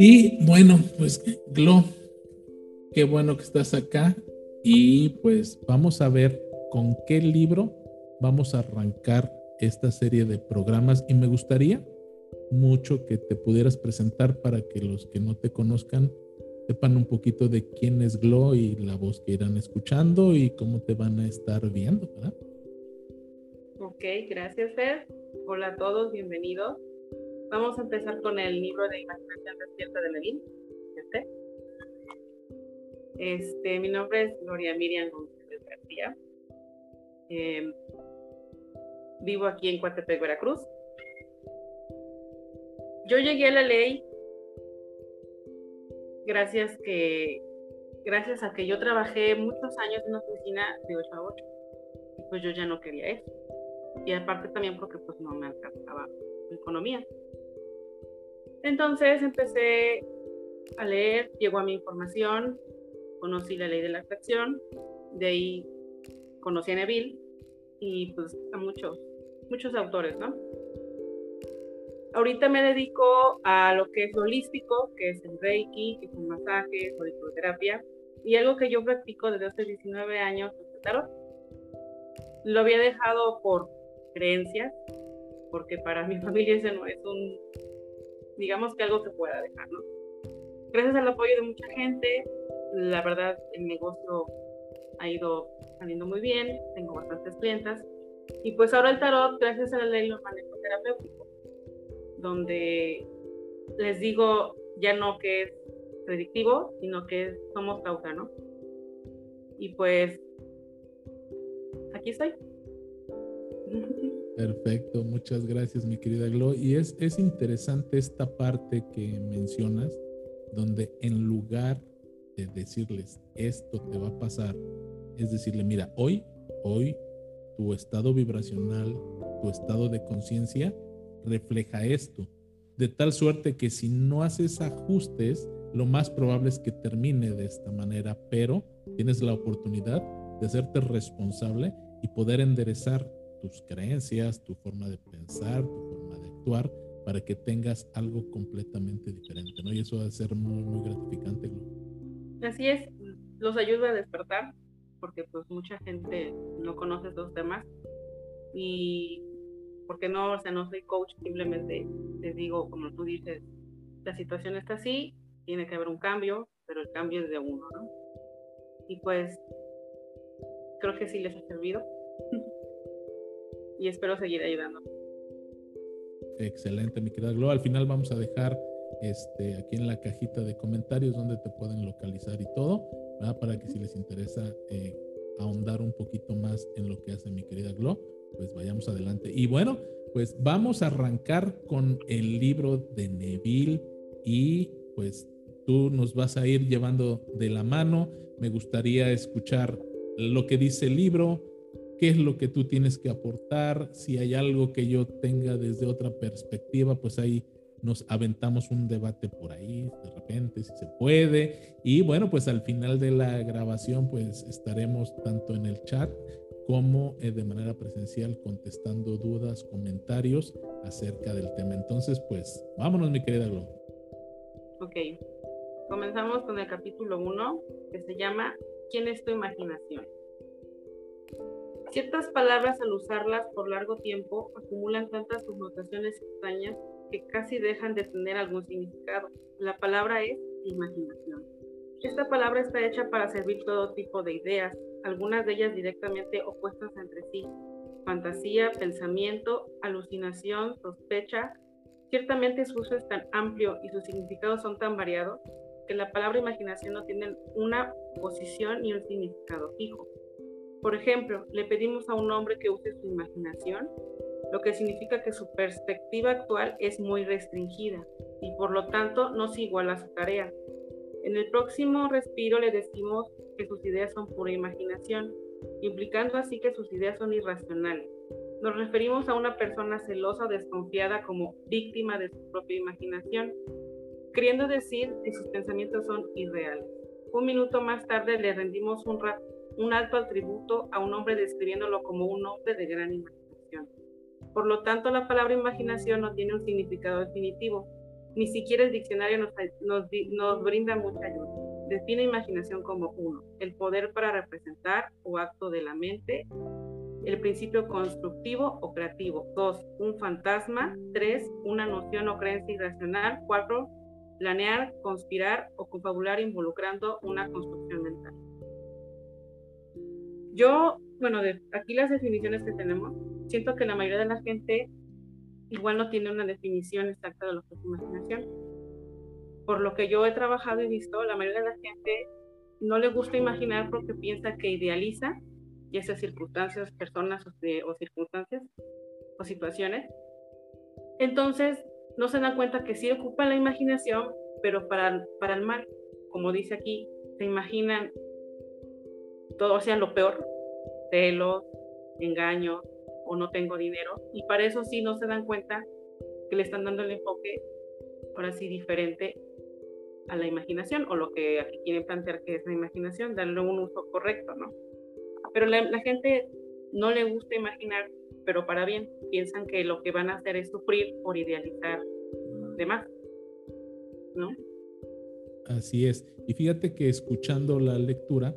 Y bueno, pues Glo, qué bueno que estás acá y pues vamos a ver con qué libro vamos a arrancar esta serie de programas y me gustaría mucho que te pudieras presentar para que los que no te conozcan sepan un poquito de quién es Glo y la voz que irán escuchando y cómo te van a estar viendo, ¿verdad? Ok, gracias, Fer. Hola a todos, bienvenidos. Vamos a empezar con el libro de Imaginación Despierta de Levin. Este. este. mi nombre es Gloria Miriam González García. Em, vivo aquí en Coatepec, Veracruz. Yo llegué a la ley gracias que gracias a que yo trabajé muchos años en una oficina de 8 a 8. Y pues yo ya no quería eso. Y aparte también porque pues no me alcanzaba economía. Entonces empecé a leer, llegó a mi información, conocí la ley de la atracción, de ahí conocí a Neville y pues a muchos, muchos autores, ¿no? Ahorita me dedico a lo que es holístico, que es el Reiki, que es un masaje, auriculoterapia, y algo que yo practico desde hace 19 años el tarot. Lo había dejado por creencias, porque para mi familia ese no es un digamos que algo se pueda dejar, ¿no? Gracias al apoyo de mucha gente, la verdad el negocio ha ido saliendo muy bien, tengo bastantes clientas y pues ahora el tarot, gracias a la ley lo manejo terapéutico, donde les digo ya no que es predictivo, sino que somos causa, ¿no? Y pues aquí estoy. Perfecto, muchas gracias mi querida Glo. Y es, es interesante esta parte que mencionas, donde en lugar de decirles esto te va a pasar, es decirle, mira, hoy, hoy tu estado vibracional, tu estado de conciencia refleja esto. De tal suerte que si no haces ajustes, lo más probable es que termine de esta manera, pero tienes la oportunidad de hacerte responsable y poder enderezar tus creencias, tu forma de pensar, tu forma de actuar, para que tengas algo completamente diferente, ¿no? Y eso va a ser muy, muy gratificante. Así es, los ayuda a despertar, porque pues mucha gente no conoce esos temas y porque no, o sea, no soy coach, simplemente les digo, como tú dices, la situación está así, tiene que haber un cambio, pero el cambio es de uno, ¿no? Y pues creo que sí les ha servido. y espero seguir ayudando. Excelente, mi querida Glo. Al final vamos a dejar este, aquí en la cajita de comentarios donde te pueden localizar y todo, para que si les interesa eh, ahondar un poquito más en lo que hace mi querida Glo, pues vayamos adelante. Y bueno, pues vamos a arrancar con el libro de Neville y pues tú nos vas a ir llevando de la mano. Me gustaría escuchar lo que dice el libro, qué es lo que tú tienes que aportar, si hay algo que yo tenga desde otra perspectiva, pues ahí nos aventamos un debate por ahí, de repente, si se puede. Y bueno, pues al final de la grabación, pues estaremos tanto en el chat como eh, de manera presencial contestando dudas, comentarios acerca del tema. Entonces, pues vámonos, mi querida Glo. Ok, comenzamos con el capítulo 1 que se llama ¿Quién es tu imaginación? Ciertas palabras al usarlas por largo tiempo acumulan tantas connotaciones extrañas que casi dejan de tener algún significado. La palabra es imaginación. Esta palabra está hecha para servir todo tipo de ideas, algunas de ellas directamente opuestas entre sí. Fantasía, pensamiento, alucinación, sospecha. Ciertamente su uso es tan amplio y sus significados son tan variados que la palabra imaginación no tiene una posición ni un significado fijo. Por ejemplo, le pedimos a un hombre que use su imaginación, lo que significa que su perspectiva actual es muy restringida y por lo tanto no se iguala a su tarea. En el próximo respiro le decimos que sus ideas son pura imaginación, implicando así que sus ideas son irracionales. Nos referimos a una persona celosa o desconfiada como víctima de su propia imaginación, queriendo decir que sus pensamientos son irreales. Un minuto más tarde le rendimos un, un alto atributo a un hombre describiéndolo como un hombre de gran imaginación. Por lo tanto, la palabra imaginación no tiene un significado definitivo. Ni siquiera el diccionario nos, nos, nos brinda mucha ayuda. Define imaginación como uno, el poder para representar o acto de la mente, el principio constructivo o creativo. Dos, un fantasma. Tres, una noción o creencia irracional. Cuatro, planear, conspirar o confabular involucrando una construcción mental. Yo, bueno, de aquí las definiciones que tenemos, siento que la mayoría de la gente igual no tiene una definición exacta de lo que es imaginación. Por lo que yo he trabajado y visto, la mayoría de la gente no le gusta imaginar porque piensa que idealiza, ya sea circunstancias, personas o, o circunstancias o situaciones. Entonces, no se dan cuenta que sí ocupa la imaginación, pero para, para el mal, como dice aquí, se imaginan todo, o sea, lo peor, celos, engaños o no tengo dinero, y para eso sí no se dan cuenta que le están dando el enfoque, ahora sí, diferente a la imaginación, o lo que aquí quieren plantear que es la imaginación, darle un uso correcto, ¿no? Pero la, gente no le gusta imaginar pero para bien. Piensan que lo que van a hacer es sufrir por idealizar demás. ¿No? Así es. Y fíjate que escuchando la lectura,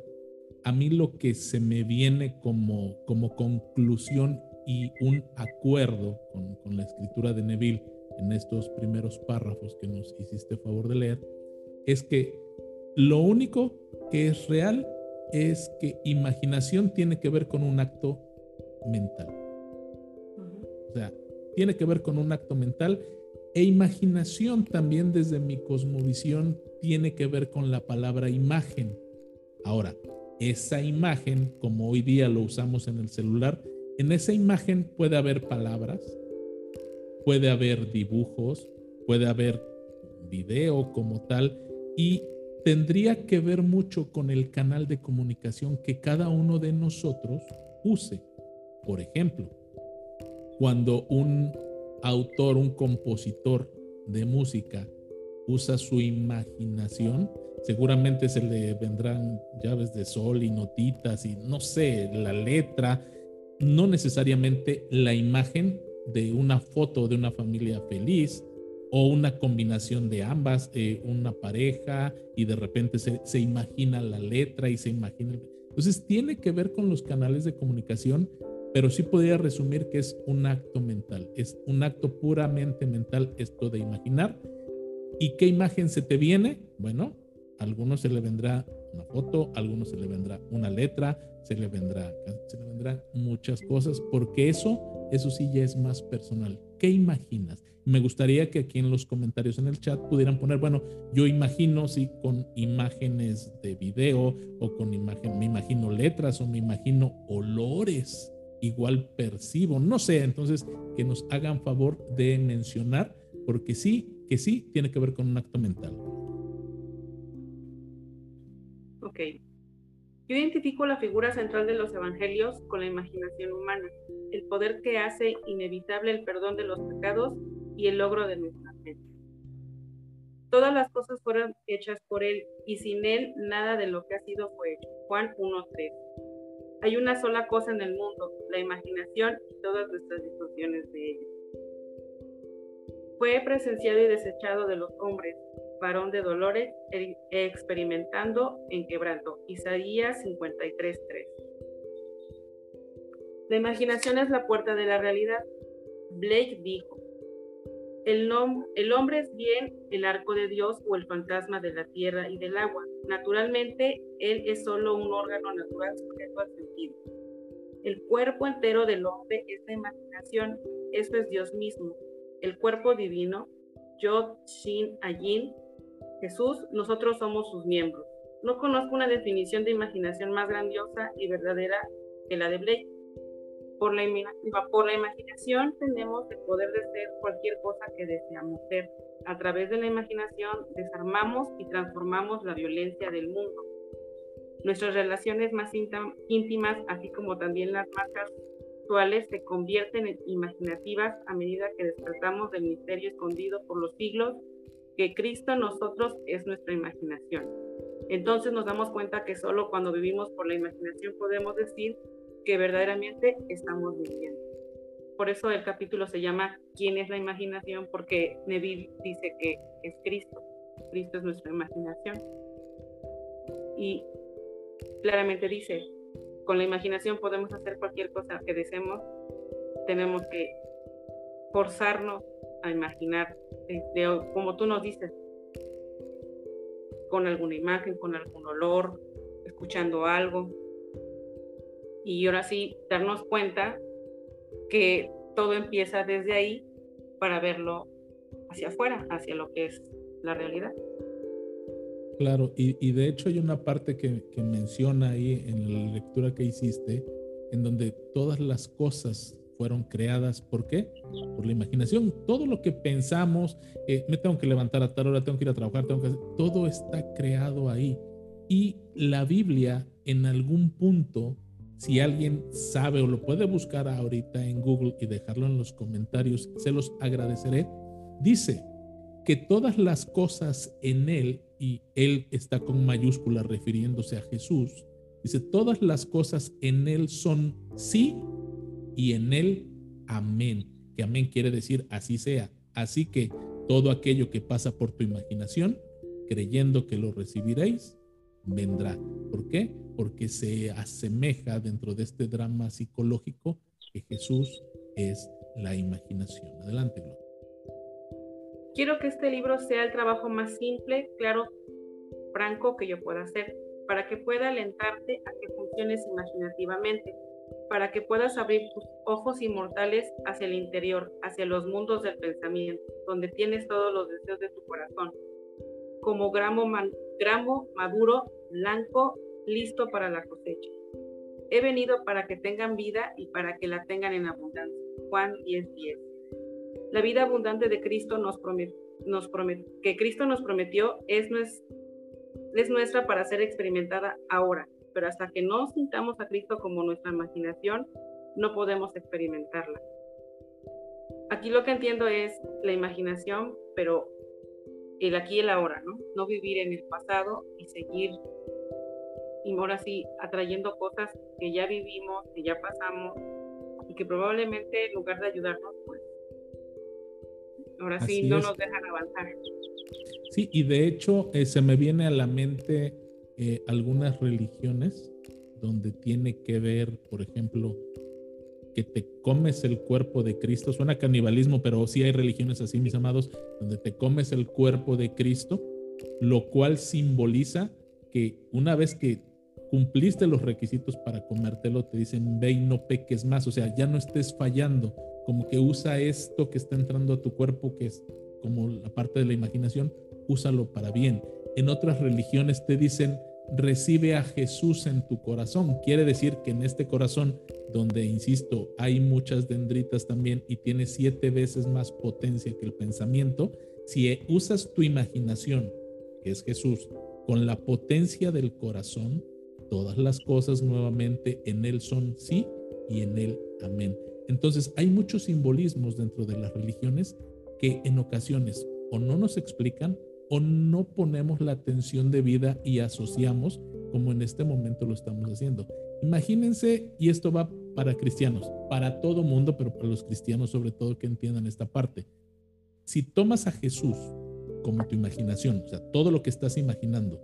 a mí lo que se me viene como, como conclusión y un acuerdo con, con la escritura de Neville en estos primeros párrafos que nos hiciste favor de leer, es que lo único que es real es que imaginación tiene que ver con un acto mental. O sea, tiene que ver con un acto mental e imaginación también desde mi cosmovisión tiene que ver con la palabra imagen. Ahora, esa imagen, como hoy día lo usamos en el celular, en esa imagen puede haber palabras, puede haber dibujos, puede haber video como tal y tendría que ver mucho con el canal de comunicación que cada uno de nosotros use. Por ejemplo, cuando un autor, un compositor de música usa su imaginación, seguramente se le vendrán llaves de sol y notitas y no sé, la letra, no necesariamente la imagen de una foto de una familia feliz o una combinación de ambas, eh, una pareja y de repente se, se imagina la letra y se imagina... Entonces tiene que ver con los canales de comunicación pero sí podría resumir que es un acto mental, es un acto puramente mental esto de imaginar. ¿Y qué imagen se te viene? Bueno, algunos se le vendrá una foto, algunos se le vendrá una letra, se le vendrá, se le vendrán muchas cosas, porque eso, eso sí ya es más personal. ¿Qué imaginas? Me gustaría que aquí en los comentarios en el chat pudieran poner, bueno, yo imagino si con imágenes de video o con imagen, me imagino letras o me imagino olores igual percibo, no sé, entonces que nos hagan favor de mencionar, porque sí, que sí, tiene que ver con un acto mental. Ok. Yo identifico la figura central de los evangelios con la imaginación humana, el poder que hace inevitable el perdón de los pecados y el logro de nuestra fe. Todas las cosas fueron hechas por Él y sin Él nada de lo que ha sido fue hecho. Juan 1.3. Hay una sola cosa en el mundo, la imaginación y todas nuestras distorsiones de ella. Fue presenciado y desechado de los hombres, varón de dolores, e experimentando en quebranto. Isaías 53.3. La imaginación es la puerta de la realidad. Blake dijo, el, el, hombre es bien el arco de Dios o el fantasma de la tierra y del agua. Naturalmente, él es solo un órgano natural sujeto al sentido. El cuerpo entero del hombre es la imaginación, eso es Dios mismo. El cuerpo divino, Yod, Shin, Ayin, Jesús, nosotros somos sus miembros. No conozco una definición de imaginación más grandiosa y verdadera que la de Blake. Por la, por la imaginación tenemos el poder de ser cualquier cosa que deseamos ser. A través de la imaginación desarmamos y transformamos la violencia del mundo. Nuestras relaciones más íntimas, así como también las más actuales, se convierten en imaginativas a medida que despertamos del misterio escondido por los siglos, que Cristo nosotros es nuestra imaginación. Entonces nos damos cuenta que solo cuando vivimos por la imaginación podemos decir que verdaderamente estamos viviendo. por eso el capítulo se llama ¿Quién es la imaginación? Porque Neville dice que es Cristo. Cristo es nuestra imaginación. Y claramente dice, con la imaginación podemos hacer cualquier cosa que deseemos, tenemos que forzarnos a imaginar, este, como tú nos dices, con alguna imagen, con algún olor, escuchando algo. Y ahora sí, darnos cuenta que todo empieza desde ahí para verlo hacia afuera, hacia lo que es la realidad. Claro, y, de hecho hay una parte que, que, menciona ahí en la lectura que hiciste, en donde todas las cosas fueron creadas, ¿por qué? Por la imaginación. Todo lo que pensamos, eh, me tengo que levantar a tal hora, tengo que ir a trabajar, tengo que todo está creado ahí. Y la Biblia en algún punto, si alguien sabe o lo puede buscar ahorita en Google y dejarlo en los comentarios, se los agradeceré, dice que todas las cosas en él y él está con mayúscula refiriéndose a Jesús. Dice, todas las cosas en él son sí y en él amén. Que amén quiere decir así sea. Así que todo aquello que pasa por tu imaginación, creyendo que lo recibiréis, vendrá. ¿Por qué? Porque se asemeja dentro de este drama psicológico que Jesús es la imaginación. Adelante, Gloria. Quiero que este libro sea el trabajo más simple, claro, franco que yo pueda hacer, para que pueda alentarte a que funciones imaginativamente, para que puedas abrir tus ojos inmortales hacia el interior, hacia los mundos del pensamiento, donde tienes todos los deseos de tu corazón, como gramo, maduro, blanco, listo para la cosecha. He venido para que tengan vida y para que la tengan en abundancia. Juan 10:10. 10. La vida abundante de Cristo nos promete, nos que Cristo nos prometió es nuestra para ser experimentada ahora, pero hasta que no sintamos a Cristo como nuestra imaginación, no podemos experimentarla. Aquí lo que entiendo es la imaginación, pero el aquí y el ahora, ¿no? No vivir en el pasado y seguir, y ahora sí, atrayendo cosas que ya vivimos, que ya pasamos, y que probablemente en lugar de ayudarnos, pues Ahora sí, no nos dejan avanzar. Sí, y de hecho eh, se me viene a la mente eh, algunas religiones donde tiene que ver, por ejemplo, que te comes el cuerpo de Cristo. Suena canibalismo, pero sí hay religiones así, mis amados, donde te comes el cuerpo de Cristo, lo cual simboliza que una vez que cumpliste los requisitos para comértelo, te dicen, ve y no peques más, o sea, ya no estés fallando, como que usa esto que está entrando a tu cuerpo, que es como la parte de la imaginación, úsalo para bien. En otras religiones te dicen, recibe a Jesús en tu corazón. Quiere decir que en este corazón, donde, insisto, hay muchas dendritas también y tiene siete veces más potencia que el pensamiento, si usas tu imaginación, que es Jesús, con la potencia del corazón, todas las cosas nuevamente en Él son sí y en Él amén. Entonces, hay muchos simbolismos dentro de las religiones que en ocasiones o no nos explican o no ponemos la atención debida y asociamos como en este momento lo estamos haciendo. Imagínense, y esto va para cristianos, para todo mundo, pero para los cristianos sobre todo que entiendan esta parte. Si tomas a Jesús como tu imaginación, o sea, todo lo que estás imaginando,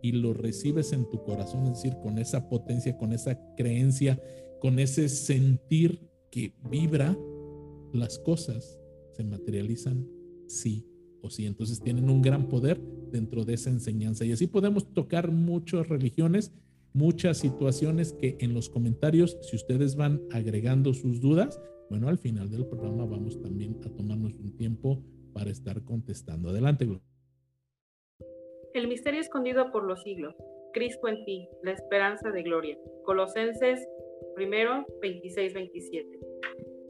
y lo recibes en tu corazón, es decir, con esa potencia, con esa creencia, con ese sentir que vibra, las cosas se materializan sí o sí. Entonces tienen un gran poder dentro de esa enseñanza. Y así podemos tocar muchas religiones, muchas situaciones que en los comentarios, si ustedes van agregando sus dudas, bueno, al final del programa vamos también a tomarnos un tiempo para estar contestando. Adelante, Gloria. El misterio escondido por los siglos. Cristo en ti, la esperanza de gloria. Colosenses primero 26-27.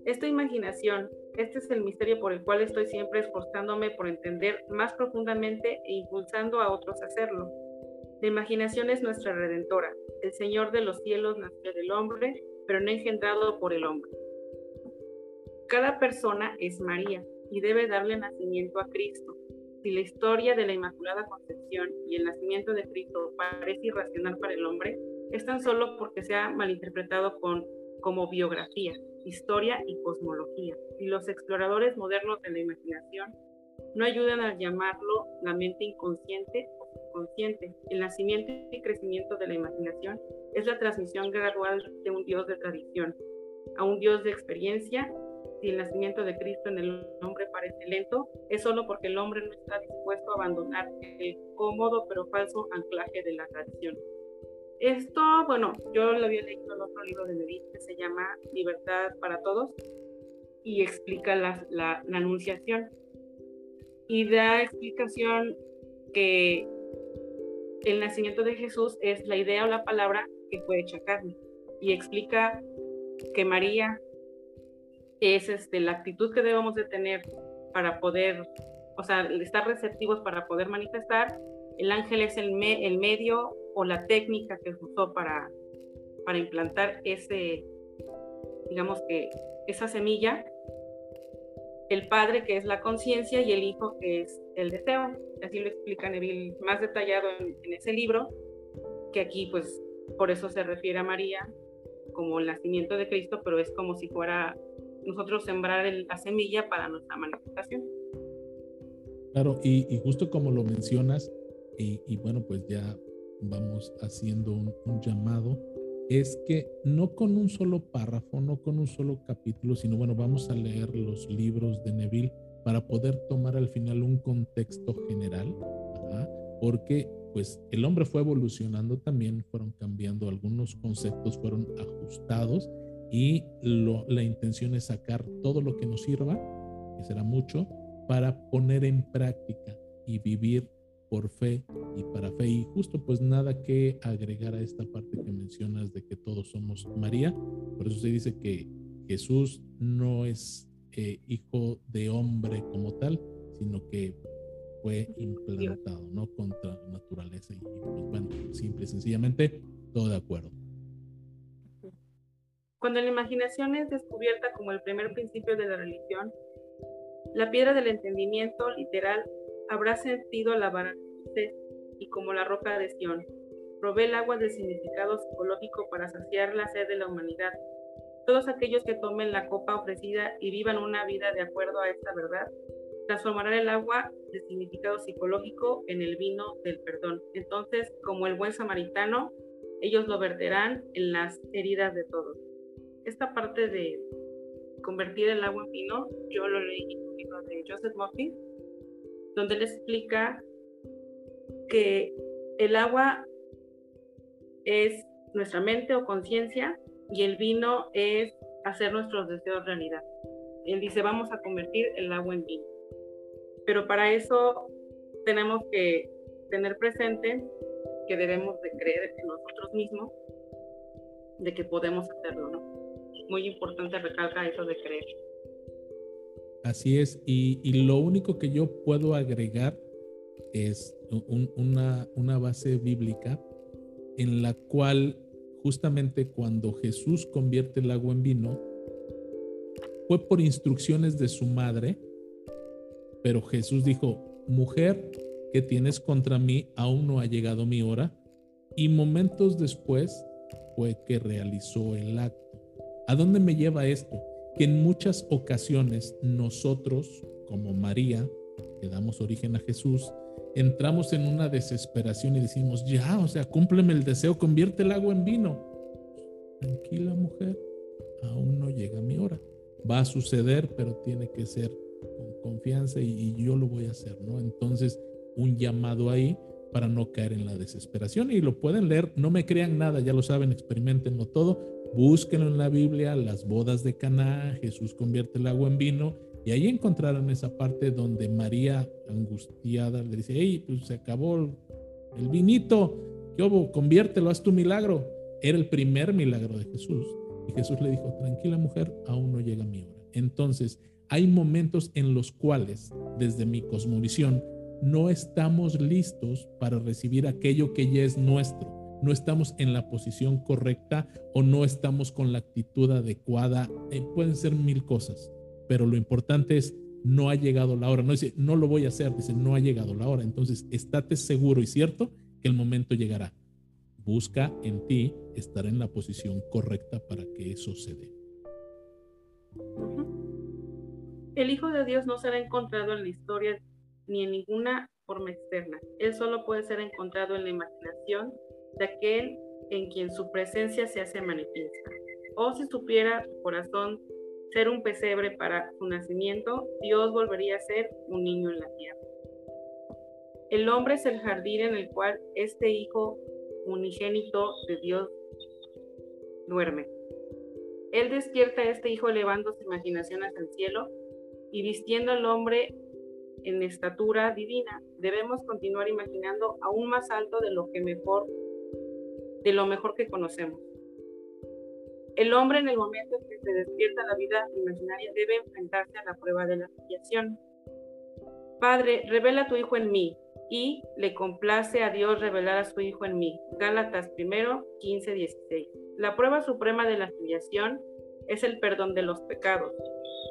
Esta imaginación, este es el misterio por el cual estoy siempre esforzándome por entender más profundamente e impulsando a otros a hacerlo. La imaginación es nuestra redentora. El Señor de los cielos nació del hombre, pero no engendrado por el hombre. Cada persona es María y debe darle nacimiento a Cristo. Si la historia de la Inmaculada Concepción y el nacimiento de Cristo parece irracional para el hombre, es tan solo porque se ha malinterpretado con como biografía, historia y cosmología, y los exploradores modernos de la imaginación no ayudan a llamarlo la mente inconsciente o subconsciente. El nacimiento y crecimiento de la imaginación es la transmisión gradual de un Dios de tradición a un Dios de experiencia. Si el nacimiento de Cristo en el hombre parece lento, es solo porque el hombre no está dispuesto a abandonar el cómodo pero falso anclaje de la tradición. Esto, bueno, yo lo había leído en otro libro de Medina que se llama Libertad para Todos y explica la, la, anunciación y da explicación que el nacimiento de Jesús es la idea o la palabra que fue hecha carne y explica que María es este, la actitud que debemos de tener para poder, o sea, estar receptivos para poder manifestar. El ángel es el, el medio o la técnica que usó para, para implantar ese, digamos que, esa semilla el padre que es la conciencia y el hijo que es el deseo. Así lo explica Neville más detallado en, ese libro, que aquí pues por eso se refiere a María como el nacimiento de Cristo, pero es como si fuera nosotros sembrar la semilla para nuestra manifestación. Claro, y, justo como lo mencionas, y, bueno, pues ya vamos haciendo un llamado es que no con un solo párrafo, no con un solo capítulo, sino bueno, vamos a leer los libros de Neville para poder tomar al final un contexto general, porque pues el hombre fue evolucionando también, fueron cambiando algunos conceptos, fueron ajustados y la intención es sacar todo lo que nos sirva, que será mucho, para poner en práctica y vivir por fe y para fe. Y justo pues nada que agregar a esta parte que mencionas de que todos somos María. Por eso se dice que Jesús no es eh, hijo de hombre como tal, sino que fue implantado, no contra naturaleza. Y pues bueno, simple y sencillamente, todo de acuerdo. Cuando la imaginación es descubierta como el primer principio de la religión, la piedra del entendimiento literal habrá sentido la usted y como la roca de Sión. Probé el agua del significado psicológico para saciar la sed de la humanidad. Todos aquellos que tomen la copa ofrecida y vivan una vida de acuerdo a esta verdad, transformarán el agua del significado psicológico en el vino del perdón. Entonces, como el buen samaritano, ellos lo verterán en las heridas de todos. Esta parte de convertir el agua en vino, yo lo leí en un de Joseph Murphy, donde él explica que el agua es nuestra mente o conciencia y el vino es hacer nuestros deseos realidad. Él dice, vamos a convertir el agua en vino. Pero para eso tenemos que tener presente que debemos de creer en nosotros mismos, de que podemos hacerlo, ¿no? Muy importante recalca eso de creer. Así es, y, lo único que yo puedo agregar es una, una base bíblica en la cual justamente cuando Jesús convierte el agua en vino, fue por instrucciones de su madre, pero Jesús dijo, mujer, que tienes contra mí? Aún no ha llegado mi hora. Y momentos después fue que realizó el acto. ¿A dónde me lleva esto? Que en muchas ocasiones nosotros, como María, que damos origen a Jesús, entramos en una desesperación y decimos, ya, o sea, cúmpleme el deseo, convierte el agua en vino. Tranquila mujer, aún no llega mi hora. Va a suceder, pero tiene que ser con confianza y, yo lo voy a hacer, ¿no? Entonces, un llamado ahí para no caer en la desesperación y lo pueden leer, no me crean nada, ya lo saben, experimentenlo todo, búsquenlo en la Biblia, las bodas de Caná, Jesús convierte el agua en vino y ahí encontraron esa parte donde María, angustiada, le dice, hey, pues se acabó el vinito, ¿qué hubo? Conviértelo, haz tu milagro. Era el primer milagro de Jesús. Y Jesús le dijo, tranquila mujer, aún no llega mi hora. Entonces, hay momentos en los cuales, desde mi cosmovisión, no estamos listos para recibir aquello que ya es nuestro. No estamos en la posición correcta o no estamos con la actitud adecuada. Eh, pueden ser mil cosas pero lo importante es no ha llegado la hora. No dice, no lo voy a hacer, dice, no ha llegado la hora. Entonces, estate seguro y cierto que el momento llegará. busca en ti estar en la posición correcta para que eso se dé. El Hijo de Dios no será encontrado en la historia ni en ninguna forma externa. Él solo puede ser encontrado en la imaginación de aquel en quien su presencia se hace manifiesta. O si supiera su corazón ser un pesebre para su nacimiento, Dios volvería a ser un niño en la tierra. El hombre es el jardín en el cual este Hijo unigénito de Dios duerme. Él despierta a este Hijo elevando su imaginación hacia el cielo y vistiendo al hombre en estatura divina. Debemos continuar imaginando aún más alto de lo que mejor, de lo mejor que conocemos. El hombre en el momento en que se despierta la vida imaginaria debe enfrentarse a la prueba de la filiación. Padre, revela a tu Hijo en mí, y le complace a Dios revelar a su Hijo en mí. Gálatas 1, 15, 16. La prueba suprema de la filiación es el perdón de los pecados.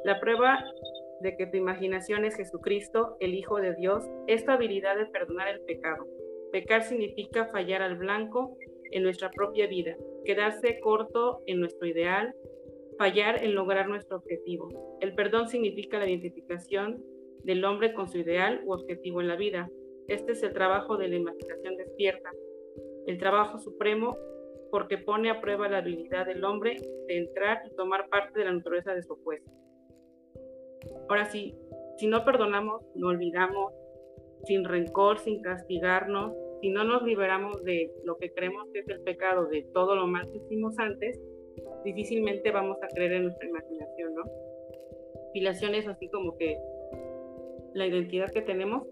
La prueba de que tu imaginación es Jesucristo, el Hijo de Dios, es tu habilidad de perdonar el pecado. Pecar significa fallar al blanco en nuestra propia vida, quedarse corto en nuestro ideal, fallar en lograr nuestro objetivo. El perdón significa la identificación del hombre con su ideal u objetivo en la vida. Este es el trabajo de la imaginación despierta, el trabajo supremo porque pone a prueba la habilidad del hombre de entrar y tomar parte de la naturaleza de su opuesto. Ahora sí, si no perdonamos, no olvidamos, sin rencor, sin castigarnos, si no nos liberamos de lo que creemos que es el pecado, de todo lo mal que hicimos antes, difícilmente vamos a creer en nuestra imaginación, ¿no? Filiación es así como que la identidad que tenemos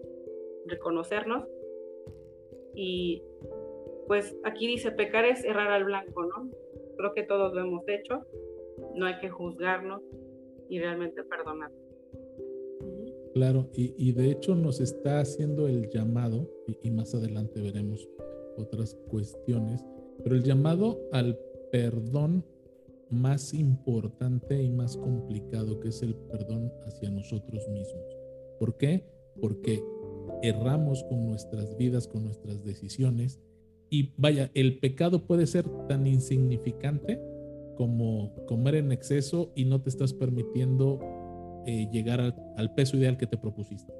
reconocernos. Y pues aquí dice, pecar es errar al blanco, ¿no? Creo que todos lo hemos hecho, no hay que juzgarnos y realmente perdonar. Claro, y, de hecho nos está haciendo el llamado, y, y más adelante veremos otras cuestiones, pero el llamado al perdón más importante y más complicado, que es el perdón hacia nosotros mismos. ¿Por qué? Porque erramos con nuestras vidas, con nuestras decisiones. Y vaya, el pecado puede ser tan insignificante como comer en exceso y no te estás permitiendo eh, llegar al, peso ideal que te propusiste.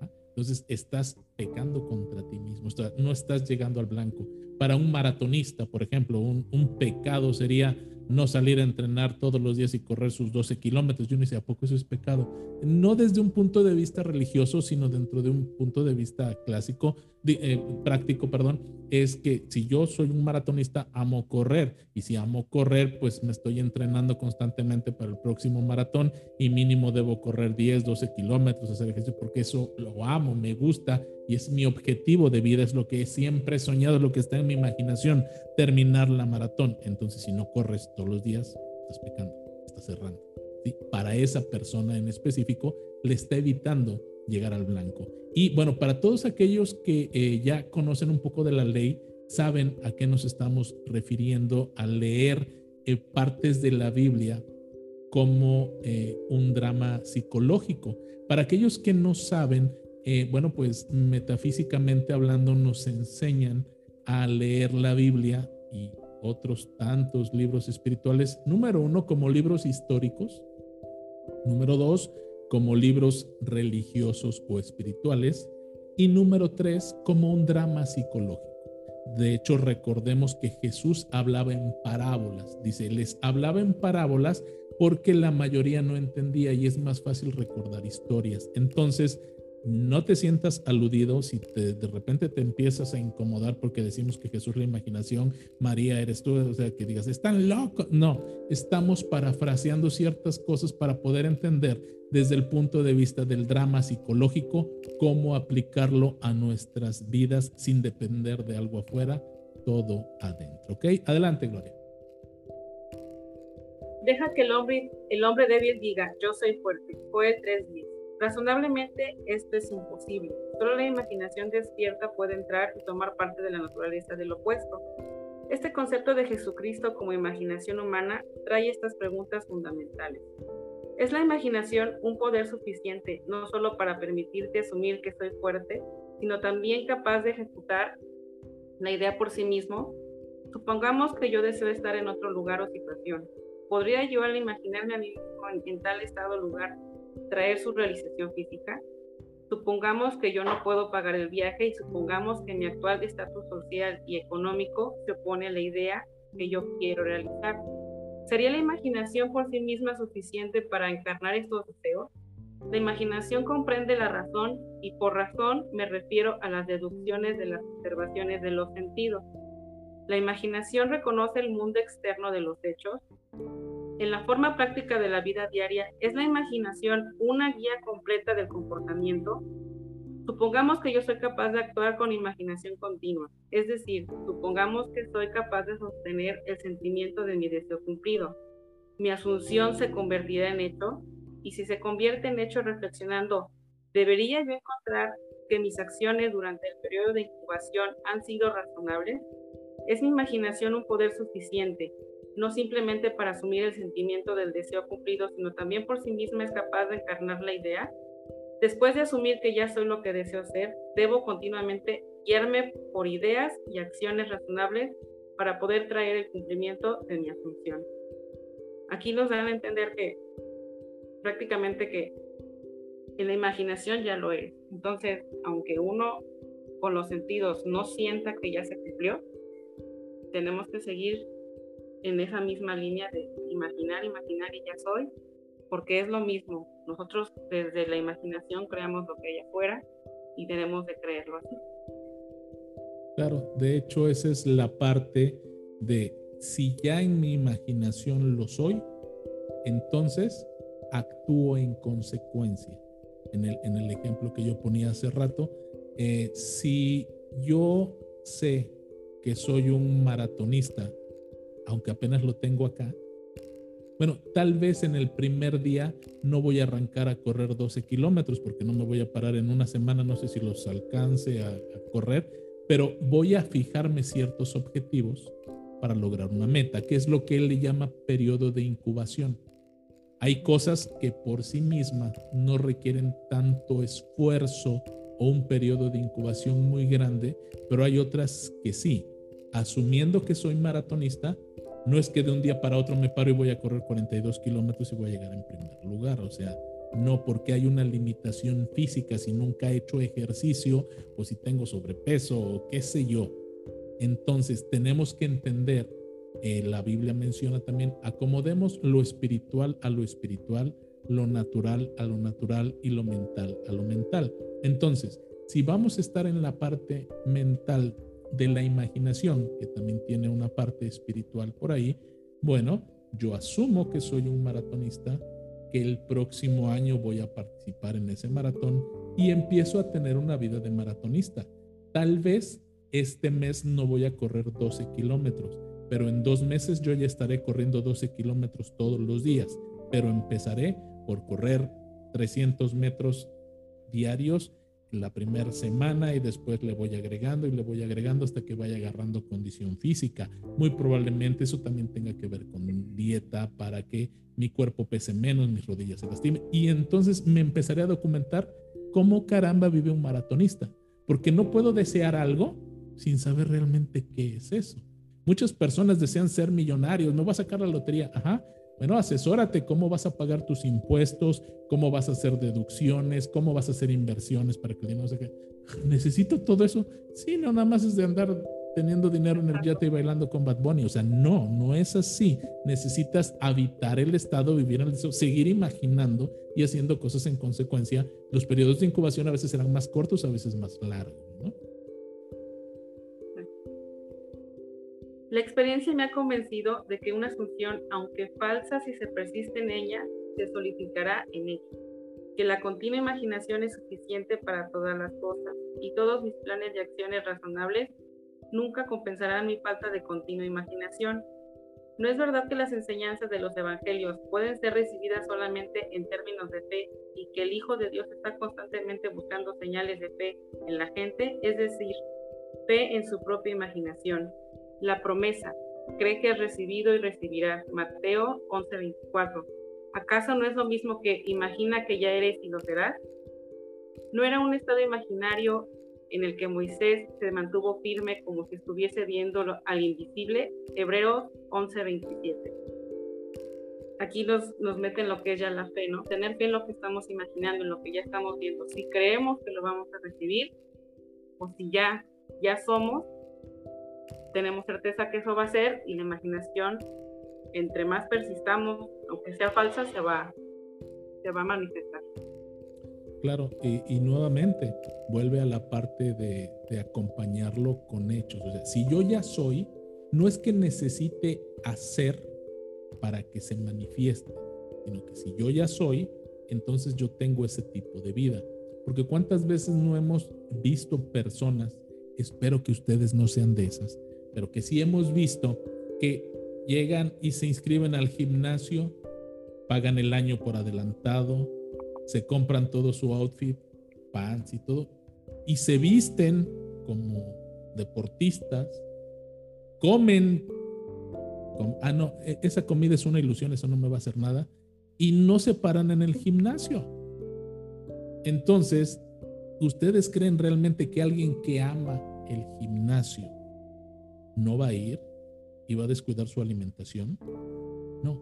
¿Ah? Entonces estás pecando contra ti mismo, no estás llegando al blanco. Para un maratonista, por ejemplo, un, un pecado sería no salir a entrenar todos los días y correr sus 12 kilómetros. Yo no sé, ¿a poco eso es pecado? No desde un punto de vista religioso, sino dentro de un punto de vista clásico, eh, práctico, perdón, es que si yo soy un maratonista, amo correr. Y si amo correr, pues me estoy entrenando constantemente para el próximo maratón y mínimo debo correr 10, 12 kilómetros, hacer ejercicio, porque eso lo amo, me gusta y es mi objetivo de vida, es lo que siempre he soñado, lo que está en mi imaginación, terminar la maratón. Entonces, si no corres todos los días, estás pecando, estás cerrando. Para esa persona en específico, le está evitando llegar al blanco. Y bueno, para todos aquellos que eh, ya conocen un poco de la ley, saben a qué nos estamos refiriendo al leer eh, partes de la Biblia como eh, un drama psicológico. Para aquellos que no saben, eh, bueno, pues metafísicamente hablando nos enseñan a leer la Biblia y otros tantos libros espirituales, número uno, como libros históricos, número dos, como libros religiosos o espirituales, y número tres, como un drama psicológico. De hecho, recordemos que Jesús hablaba en parábolas. Dice, les hablaba en parábolas porque la mayoría no entendía y es más fácil recordar historias. Entonces, no te sientas aludido si de repente te empiezas a incomodar porque decimos que Jesús es la imaginación, María eres tú, o sea, que digas, están locos. No, estamos parafraseando ciertas cosas para poder entender desde el punto de vista del drama psicológico cómo aplicarlo a nuestras vidas sin depender de algo afuera, todo adentro. ¿Ok? Adelante, Gloria. Deja que el hombre, el hombre débil diga, yo soy fuerte. Fue el 3.10. Razonablemente esto es imposible. Solo la imaginación despierta puede entrar y tomar parte de la naturaleza del opuesto. Este concepto de Jesucristo como imaginación humana trae estas preguntas fundamentales. ¿Es la imaginación un poder suficiente no solo para permitirte asumir que soy fuerte, sino también capaz de ejecutar la idea por sí mismo, supongamos que yo deseo estar en otro lugar o situación. ¿Podría yo al imaginarme a mí mismo en, tal estado o lugar traer su realización física? Supongamos que yo no puedo pagar el viaje y supongamos que mi actual estatus social y económico se opone a la idea que yo quiero realizar. ¿Sería la imaginación por sí misma suficiente para encarnar estos deseos? La imaginación comprende la razón y por razón me refiero a las deducciones de las observaciones de los sentidos. La imaginación reconoce el mundo externo de los hechos. En la forma práctica de la vida diaria, ¿es la imaginación una guía completa del comportamiento? Supongamos que yo soy capaz de actuar con imaginación continua, es decir, supongamos que soy capaz de sostener el sentimiento de mi deseo cumplido. Mi asunción se convertirá en hecho y si se convierte en hecho reflexionando, ¿debería yo encontrar que mis acciones durante el periodo de incubación han sido razonables? ¿Es mi imaginación un poder suficiente, no simplemente para asumir el sentimiento del deseo cumplido, sino también por sí misma es capaz de encarnar la idea? Después de asumir que ya soy lo que deseo ser, debo continuamente guiarme por ideas y acciones razonables para poder traer el cumplimiento de mi asunción. Aquí nos dan a entender que prácticamente que en la imaginación ya lo es. Entonces, aunque uno con los sentidos no sienta que ya se cumplió, tenemos que seguir en esa misma línea de imaginar, imaginar y ya soy, porque es lo mismo. Nosotros desde la imaginación creamos lo que hay afuera y tenemos de creerlo así. Claro, de hecho esa es la parte de si ya en mi imaginación lo soy, entonces actúo en consecuencia. En el, en el ejemplo que yo ponía hace rato, eh, si yo sé que soy un maratonista, aunque apenas lo tengo acá, bueno, tal vez en el primer día no voy a arrancar a correr 12 kilómetros porque no me voy a parar en una semana, no sé si los alcance a, correr, pero voy a fijarme ciertos objetivos para lograr una meta, que es lo que él le llama periodo de incubación. Hay cosas que por sí mismas no requieren tanto esfuerzo o un periodo de incubación muy grande, pero hay otras que sí. Asumiendo que soy maratonista, no es que de un día para otro me paro y voy a correr 42 kilómetros y voy a llegar en primer lugar. O sea, no porque hay una limitación física, si nunca he hecho ejercicio o si tengo sobrepeso o qué sé yo. Entonces tenemos que entender eh, la Biblia menciona también, acomodemos lo espiritual a lo espiritual, lo natural a lo natural y lo mental a lo mental. Entonces, si vamos a estar en la parte mental de la imaginación, que también tiene una parte espiritual por ahí, bueno, yo asumo que soy un maratonista, que el próximo año voy a participar en ese maratón y empiezo a tener una vida de maratonista. Tal vez este mes no voy a correr 12 kilómetros, pero en dos meses yo ya estaré corriendo 12 kilómetros todos los días, pero empezaré por correr 300 metros diarios la primera semana y después le voy agregando y le voy agregando hasta que vaya agarrando condición física. Muy probablemente eso también tenga que ver con dieta para que mi cuerpo pese menos, mis rodillas se lastimen. Y entonces me empezaré a documentar cómo caramba vive un maratonista, porque no puedo desear algo sin saber realmente qué es eso. Muchas personas desean ser millonarios, no va a sacar la lotería, ajá. Bueno, asesórate cómo vas a pagar tus impuestos, cómo vas a hacer deducciones, cómo vas a hacer inversiones para que el dinero se ¿Necesito todo eso? Sí, no, nada más es de andar teniendo dinero en el yate y bailando con Bad Bunny. O sea, no, no es así. Necesitas habitar el estado, vivir en el estado, seguir imaginando y haciendo cosas en consecuencia. Los periodos de incubación a veces serán más cortos, a veces más largos, La experiencia me ha convencido de que una asunción, aunque falsa si se persiste en ella, se solidificará en ella, que la continua imaginación es suficiente para todas las cosas y todos mis planes y acciones razonables nunca compensarán mi falta de continua imaginación. No es verdad que las enseñanzas de los evangelios pueden ser recibidas solamente en términos de fe y que el Hijo de Dios está constantemente buscando señales de fe en la gente, es decir, fe en su propia imaginación. La promesa, cree que has recibido y recibirás. Mateo 11:24. ¿Acaso no es lo mismo que imagina que ya eres y lo serás? ¿No era un estado imaginario en el que Moisés se mantuvo firme como si estuviese viendo al invisible, Hebreos 11:27. Aquí nos, nos meten lo que es ya la fe, ¿no? Tener fe en lo que estamos imaginando, en lo que ya estamos viendo. Si creemos que lo vamos a recibir, o si ya, ya somos, tenemos certeza que eso va a ser y la imaginación, entre más persistamos, aunque sea falsa, se va, se va a manifestar. Claro, y, nuevamente vuelve a la parte de, de, acompañarlo con hechos. O sea, si yo ya soy, no es que necesite hacer para que se manifieste, sino que si yo ya soy, entonces yo tengo ese tipo de vida. Porque cuántas veces no hemos visto personas, espero que ustedes no sean de esas, pero que sí hemos visto que llegan y se inscriben al gimnasio, pagan el año por adelantado, se compran todo su outfit, pants y todo, y se visten como deportistas, comen, ah, no, e, esa comida es una ilusión, eso no me va a hacer nada, y no se paran en el gimnasio. Entonces, ¿ustedes creen realmente que alguien que ama el gimnasio no va a ir y va a descuidar su alimentación? No.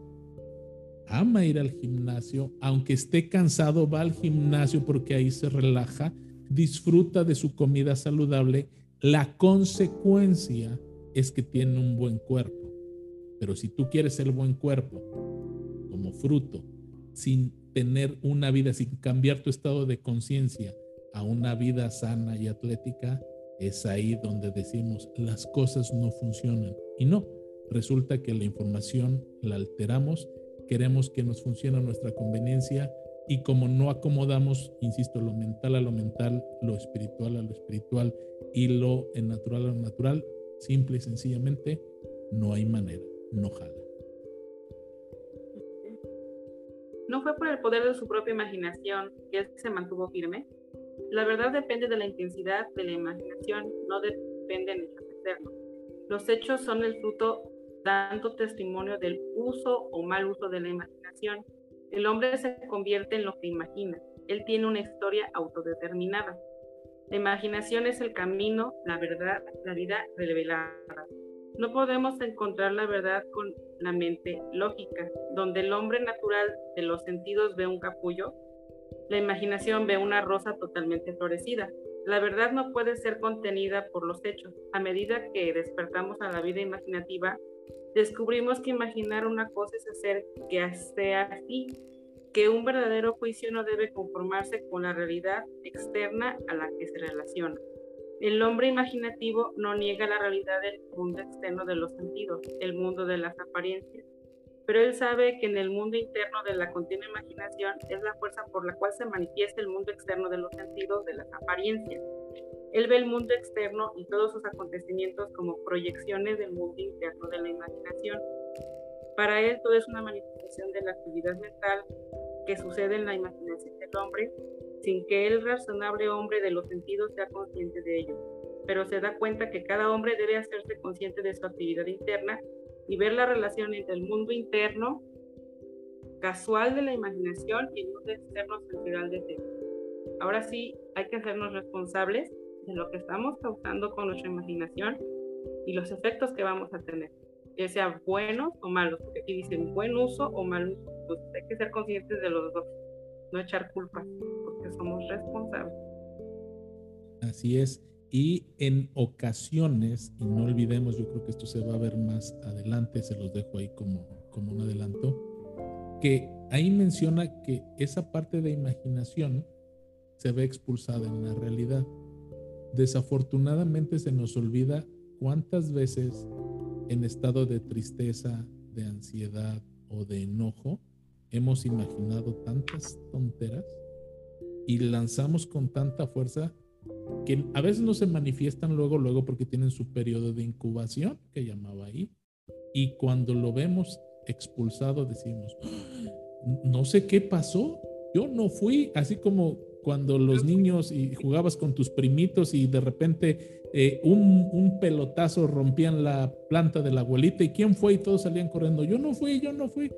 Ama ir al gimnasio, aunque esté cansado, va al gimnasio porque ahí se relaja, disfruta de su comida saludable. La consecuencia es que tiene un buen cuerpo. Pero si tú quieres el buen cuerpo como fruto, sin tener una vida, sin cambiar tu estado de conciencia a una vida sana y atlética, es ahí donde decimos las cosas no funcionan. Y no, resulta que la información la alteramos, queremos que nos funcione a nuestra conveniencia y como no acomodamos, insisto, lo mental a lo mental, lo espiritual a lo espiritual y lo natural a lo natural, simple y sencillamente, no hay manera, no jala. ¿No fue por el poder de su propia imaginación que se mantuvo firme? La verdad depende de la intensidad de la imaginación, no depende de externos. Los hechos son el fruto dando testimonio del uso o mal uso de la imaginación. El hombre se convierte en lo que imagina. Él tiene una historia autodeterminada. La imaginación es el camino, la verdad, la vida revelada. No podemos encontrar la verdad con la mente lógica, donde el hombre natural de los sentidos ve un capullo, la imaginación ve una rosa totalmente florecida. La verdad no puede ser contenida por los hechos. A medida que despertamos a la vida imaginativa, descubrimos que imaginar una cosa es hacer que sea así, que un verdadero juicio no debe conformarse con la realidad externa a la que se relaciona. El hombre imaginativo no niega la realidad del mundo externo de los sentidos, el mundo de las apariencias, pero él sabe que en el mundo interno de la continua imaginación es la fuerza por la cual se manifiesta el mundo externo de los sentidos, de las apariencias. Él ve el mundo externo y todos sus acontecimientos como proyecciones del mundo interno de la imaginación. Para él todo es una manifestación de la actividad mental que sucede en la imaginación del hombre sin que el razonable hombre de los sentidos sea consciente de ello, pero se da cuenta que cada hombre debe hacerse consciente de su actividad interna y ver la relación entre el mundo interno casual de la imaginación y el mundo externo sensorial de ser. Ahora sí, hay que hacernos responsables de lo que estamos causando con nuestra imaginación y los efectos que vamos a tener, que sean buenos o malos, porque aquí dicen buen uso o mal uso, pues hay que ser conscientes de los dos, no echar culpas somos responsables. Así es. Y en ocasiones, y no olvidemos, yo creo que esto se va a ver más adelante, se los dejo ahí como, como un adelanto, que ahí menciona que esa parte de imaginación se ve expulsada en la realidad. Desafortunadamente se nos olvida cuántas veces en estado de tristeza, de ansiedad o de enojo hemos imaginado tantas tonteras y lanzamos con tanta fuerza que a veces no se manifiestan luego, luego porque tienen su periodo de incubación, que llamaba ahí, y cuando lo vemos expulsado decimos, ah, no sé qué pasó, yo no fui, así como cuando los niños y jugabas con tus primitos y de repente eh, un, un, pelotazo rompían la planta de la abuelita y quién fue y todos salían corriendo, yo no fui, yo no fui.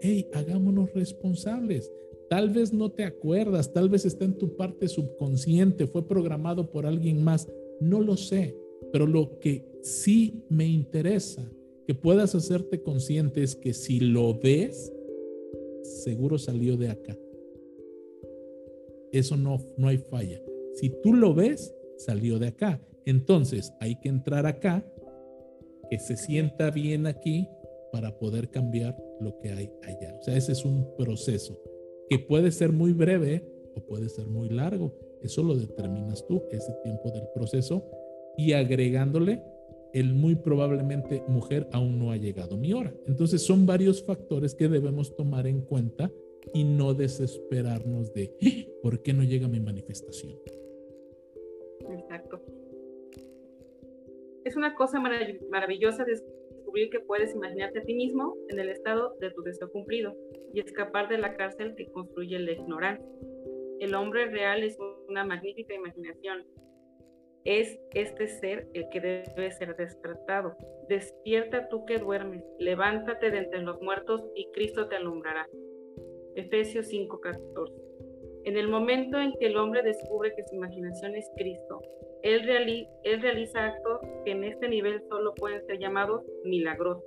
Hey, hagámonos responsables Tal vez no te acuerdas, tal vez está en tu parte subconsciente, fue programado por alguien más, no lo sé, pero lo que sí me interesa que puedas hacerte consciente es que si lo ves, seguro salió de acá. Eso no, no hay falla. Si tú lo ves, salió de acá. Entonces hay que entrar acá, que se sienta bien aquí para poder cambiar lo que hay allá. O sea, ese es un proceso que puede ser muy breve o puede ser muy largo. Eso lo determinas tú, ese tiempo del proceso, y agregándole el muy probablemente mujer aún no ha llegado mi hora. Entonces son varios factores que debemos tomar en cuenta y no desesperarnos de ¡Ah! por qué no llega mi manifestación. Exacto. Es una cosa maravillosa que puedes imaginarte a ti mismo en el estado de tu deseo cumplido y escapar de la cárcel que construye la ignorancia. El hombre real es una magnífica imaginación. Es este ser el que debe ser despertado. Despierta tú que duermes, levántate de entre los muertos y Cristo te alumbrará. Efesios 5:14. En el momento en que el hombre descubre que su imaginación es Cristo, él, él realiza actos que en este nivel solo pueden ser llamados milagrosos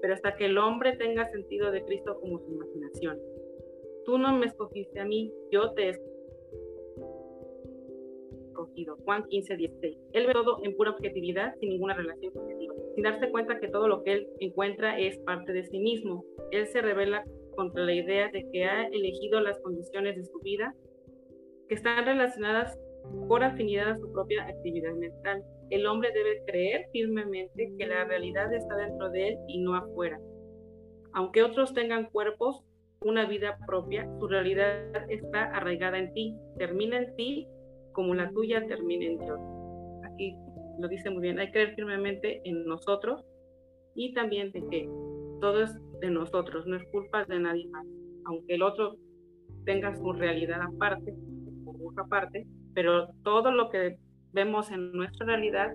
pero hasta que el hombre tenga sentido de Cristo como su imaginación. Tú no me escogiste a mí, yo te he escogido. Juan 15, 16. Él ve todo en pura objetividad, sin ninguna relación subjetiva, sin darse cuenta que todo lo que él encuentra es parte de sí mismo. Él se revela contra la idea de que ha elegido las condiciones de su vida que están relacionadas por afinidad a su propia actividad mental el hombre debe creer firmemente que la realidad está dentro de él y no afuera. Aunque otros tengan cuerpos, una vida propia, su realidad está arraigada en ti, termina en ti como la tuya termina en Dios. Aquí lo dice muy bien, hay que creer firmemente en nosotros y también de que todo es de nosotros, no es culpa de nadie más. Aunque el otro tenga su realidad aparte, aparte, pero todo lo que vemos en nuestra realidad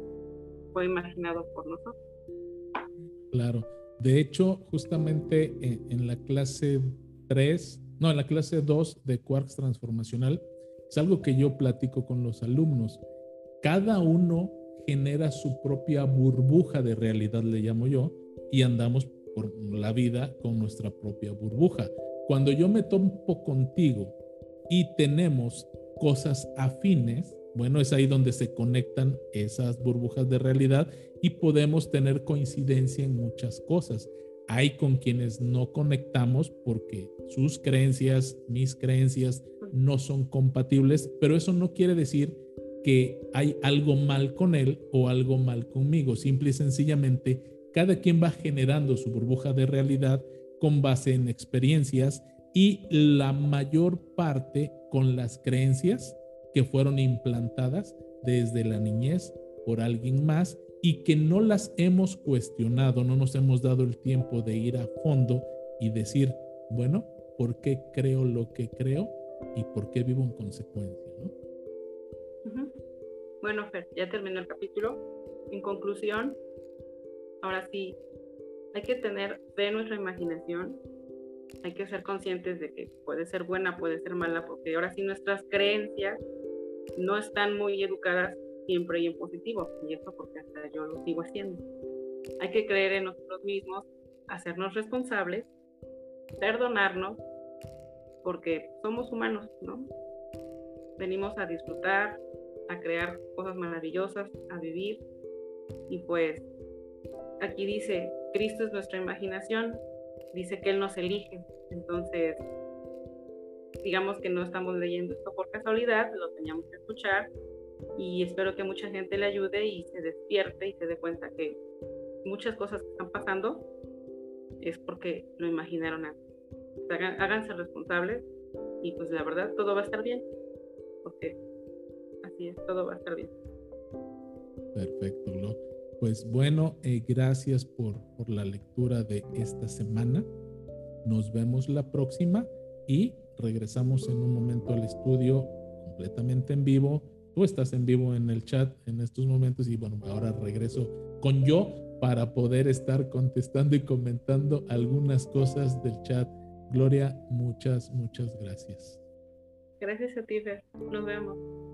fue imaginado por nosotros. Claro. De hecho, justamente en, la clase 3, no, en la clase 2 de Quarks Transformacional, es algo que yo platico con los alumnos. Cada uno genera su propia burbuja de realidad, le llamo yo, y andamos por la vida con nuestra propia burbuja. Cuando yo me topo contigo y tenemos cosas afines, bueno, es ahí donde se conectan esas burbujas de realidad y podemos tener coincidencia en muchas cosas. Hay con quienes no conectamos porque sus creencias, mis creencias no son compatibles, pero eso no quiere decir que hay algo mal con él o algo mal conmigo. Simple y sencillamente, cada quien va generando su burbuja de realidad con base en experiencias y la mayor parte con las creencias que fueron implantadas desde la niñez por alguien más y que no las hemos cuestionado, no nos hemos dado el tiempo de ir a fondo y decir, bueno, ¿por qué creo lo que creo y por qué vivo en consecuencia? Bueno, Fer, ya terminó el capítulo. En conclusión, ahora sí, hay que tener en nuestra imaginación, hay que ser conscientes de que puede ser buena, puede ser mala, porque ahora sí nuestras creencias no están muy educadas siempre y en positivo, y esto porque hasta yo lo sigo haciendo. Hay que creer en nosotros mismos, hacernos responsables, perdonarnos, porque somos humanos, ¿no? Venimos a disfrutar, a crear cosas maravillosas, a vivir, y pues aquí dice, Cristo es nuestra imaginación, dice que Él nos elige, entonces digamos que no estamos leyendo esto por casualidad, lo teníamos que escuchar y espero que mucha gente le ayude y se despierte y se dé cuenta que muchas cosas que están pasando es porque lo imaginaron antes. háganse responsables y pues la verdad todo va a estar bien, porque así es, todo va a estar bien. Perfecto, ¿no? Pues bueno, eh, gracias por, por la lectura de esta semana. Nos vemos la próxima y regresamos en un momento al estudio completamente en vivo. Tú estás en vivo en el chat en estos momentos y bueno, ahora regreso con yo para poder estar contestando y comentando algunas cosas del chat Gloria, muchas, muchas gracias. Gracias a ti, Fer. Nos vemos.